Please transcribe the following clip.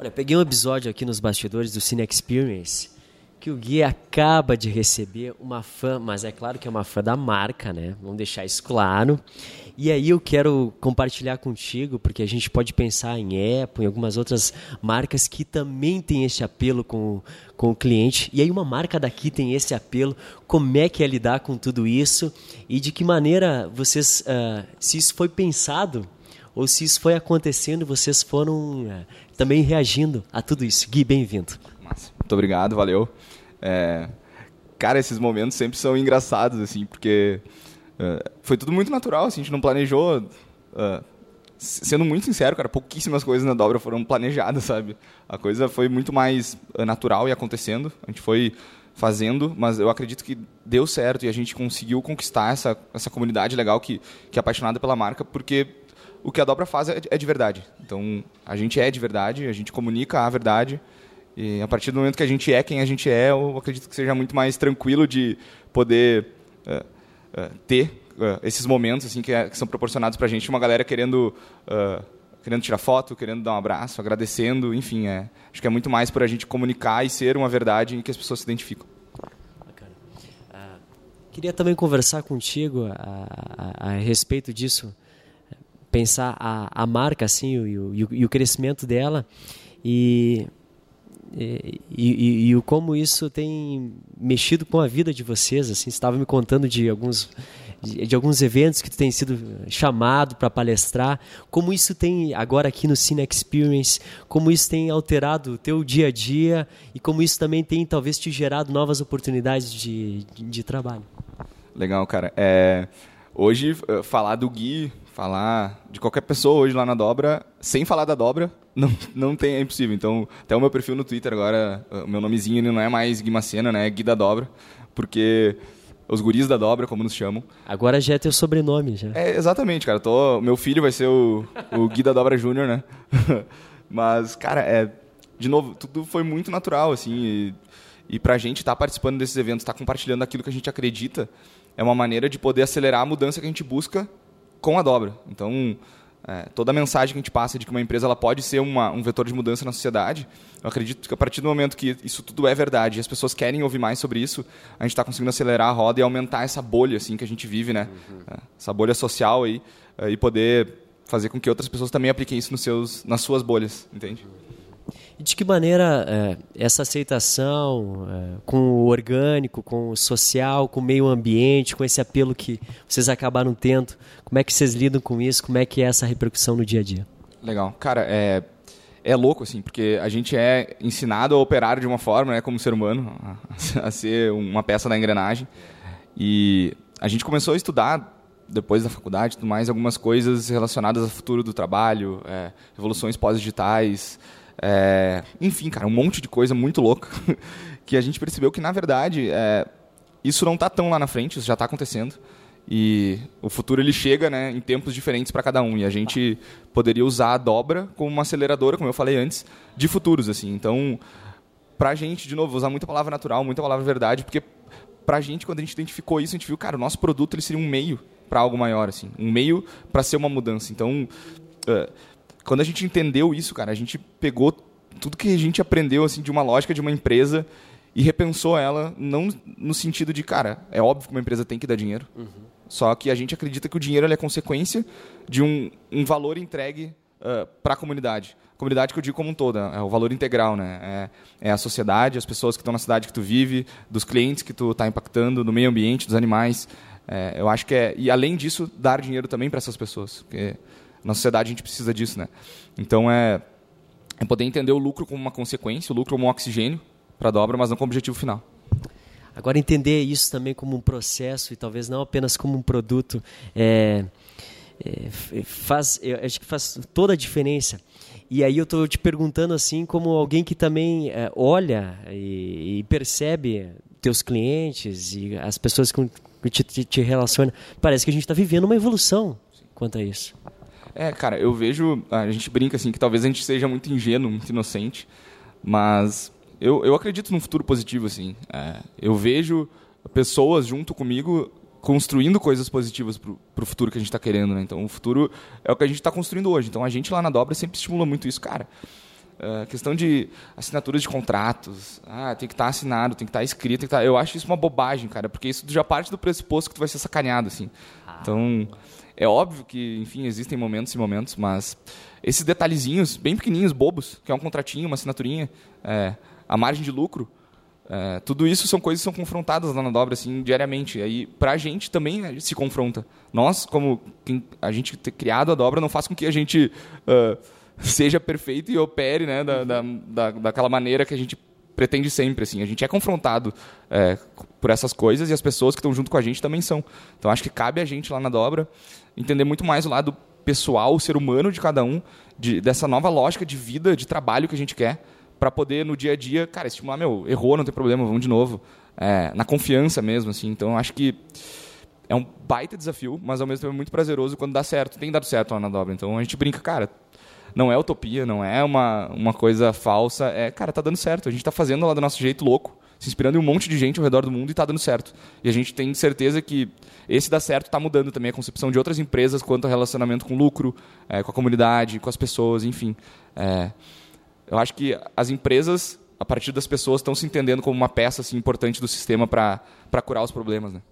Olha, peguei um episódio aqui nos bastidores do Cine Experience que o Gui acaba de receber uma fã, mas é claro que é uma fã da marca, né? Vamos deixar isso claro. E aí eu quero compartilhar contigo, porque a gente pode pensar em Apple, em algumas outras marcas que também têm esse apelo com, com o cliente. E aí uma marca daqui tem esse apelo. Como é que é lidar com tudo isso? E de que maneira vocês, uh, se isso foi pensado ou se isso foi acontecendo, vocês foram uh, também reagindo a tudo isso. Gui, bem-vindo. Muito obrigado, valeu. É, cara, esses momentos sempre são engraçados, assim, porque uh, foi tudo muito natural, assim, a gente não planejou. Uh, sendo muito sincero, cara, pouquíssimas coisas na dobra foram planejadas, sabe? A coisa foi muito mais uh, natural e acontecendo. A gente foi fazendo, mas eu acredito que deu certo e a gente conseguiu conquistar essa, essa comunidade legal que, que é apaixonada pela marca, porque o que a dobra faz é, é de verdade. Então, a gente é de verdade, a gente comunica a verdade. E a partir do momento que a gente é quem a gente é, eu acredito que seja muito mais tranquilo de poder uh, uh, ter uh, esses momentos assim que, é, que são proporcionados para a gente, uma galera querendo querendo tirar foto, querendo dar um abraço, agradecendo, enfim, é, acho que é muito mais por a gente comunicar e ser uma verdade em que as pessoas se identificam. Ah, queria também conversar contigo a, a, a respeito disso, pensar a, a marca assim e o, e o crescimento dela e e, e, e, o como isso tem mexido com a vida de vocês assim. Estava me contando de alguns de, de, alguns eventos que tu tem sido chamado para palestrar. Como isso tem agora aqui no Cine Experience como isso tem alterado o teu dia a dia e como isso também tem talvez te gerado novas oportunidades de, de, de trabalho? Legal cara. É, hoje eh, falar do Gui falar de qualquer pessoa hoje lá na dobra, sem falar da dobra, não, não tem, é impossível. Então, até o meu perfil no Twitter agora, o meu nomezinho não é mais Gui Macena, né? É Gui da Dobra, porque os guris da dobra, como nos chamam. Agora já é teu sobrenome, já. É, exatamente, cara. Tô, meu filho vai ser o, o Gui da Dobra Júnior, né? Mas, cara, é, de novo, tudo foi muito natural, assim, e, e pra gente estar tá participando desses eventos, estar tá compartilhando aquilo que a gente acredita, é uma maneira de poder acelerar a mudança que a gente busca com a dobra. Então, é, toda a mensagem que a gente passa de que uma empresa ela pode ser uma, um vetor de mudança na sociedade, eu acredito que a partir do momento que isso tudo é verdade e as pessoas querem ouvir mais sobre isso, a gente está conseguindo acelerar a roda e aumentar essa bolha assim que a gente vive, né? Uhum. É, essa bolha social aí, é, e poder fazer com que outras pessoas também apliquem isso nos seus, nas suas bolhas, entende? E de que maneira é, essa aceitação é, com o orgânico, com o social, com o meio ambiente, com esse apelo que vocês acabaram tendo, como é que vocês lidam com isso? Como é que é essa repercussão no dia a dia? Legal. Cara, é, é louco, assim, porque a gente é ensinado a operar de uma forma, né, como ser humano, a, a ser uma peça da engrenagem. E a gente começou a estudar depois da faculdade, tudo mais, algumas coisas relacionadas ao futuro do trabalho, é, revoluções pós-digitais, é, enfim, cara, um monte de coisa muito louca que a gente percebeu que, na verdade, é, isso não está tão lá na frente, isso já está acontecendo. E o futuro ele chega né, em tempos diferentes para cada um. E a gente poderia usar a dobra como uma aceleradora, como eu falei antes, de futuros. assim. Então, para a gente, de novo, usar muita palavra natural, muita palavra verdade, porque para a gente, quando a gente identificou isso, a gente viu, cara, o nosso produto ele seria um meio para algo maior, assim, um meio para ser uma mudança. Então, uh, quando a gente entendeu isso, cara, a gente pegou tudo que a gente aprendeu assim de uma lógica de uma empresa e repensou ela não no sentido de, cara, é óbvio que uma empresa tem que dar dinheiro. Uhum. Só que a gente acredita que o dinheiro é consequência de um, um valor entregue uh, para a comunidade. Comunidade que eu digo como um todo, é o valor integral, né? É, é a sociedade, as pessoas que estão na cidade que tu vive, dos clientes que tu está impactando, do meio ambiente, dos animais. É, eu acho que é e além disso dar dinheiro também para essas pessoas, porque na sociedade a gente precisa disso, né? Então é, é poder entender o lucro como uma consequência, o lucro como um oxigênio para a dobra, mas não como objetivo final. Agora entender isso também como um processo e talvez não apenas como um produto é, é, faz, acho que faz toda a diferença. E aí eu estou te perguntando assim como alguém que também é, olha e, e, percebe teus clientes e as pessoas com que te, te, te relacionam. Parece que a gente está vivendo uma evolução quanto a isso. É, cara, eu vejo. A gente brinca assim que talvez a gente seja muito ingênuo, muito inocente, mas eu, eu acredito num futuro positivo, assim. É, eu vejo pessoas junto comigo construindo coisas positivas para o futuro que a gente está querendo, né? Então, o futuro é o que a gente está construindo hoje. Então, a gente lá na dobra sempre estimula muito isso, cara. Uh, questão de assinaturas de contratos, ah, tem que estar tá assinado, tem que estar tá escrito, tá... eu acho isso uma bobagem, cara, porque isso já parte do pressuposto que tu vai ser sacaneado, assim. Ah. Então, é óbvio que, enfim, existem momentos e momentos, mas esses detalhezinhos, bem pequenininhos, bobos, que é um contratinho, uma assinaturinha, é, a margem de lucro, é, tudo isso são coisas que são confrontadas lá na dobra assim diariamente. E aí, pra gente também se confronta. Nós, como quem, a gente ter criado a dobra, não faz com que a gente uh, seja perfeito e opere né, da, da, da, daquela maneira que a gente pretende sempre. Assim. A gente é confrontado é, por essas coisas e as pessoas que estão junto com a gente também são. Então, acho que cabe a gente lá na dobra entender muito mais o lado pessoal, o ser humano de cada um, de, dessa nova lógica de vida, de trabalho que a gente quer para poder no dia a dia, cara, estimular, meu, errou, não tem problema, vamos de novo. É, na confiança mesmo, assim. Então, acho que é um baita desafio, mas ao mesmo tempo é muito prazeroso quando dá certo. Tem dado certo lá na dobra. Então, a gente brinca, cara, não é utopia, não é uma, uma coisa falsa. É, cara, tá dando certo. A gente tá fazendo lá do nosso jeito louco, se inspirando em um monte de gente ao redor do mundo e tá dando certo. E a gente tem certeza que esse dá certo tá mudando também a concepção de outras empresas quanto ao relacionamento com lucro, é, com a comunidade, com as pessoas, enfim. É, eu acho que as empresas, a partir das pessoas, estão se entendendo como uma peça assim, importante do sistema para curar os problemas. Né?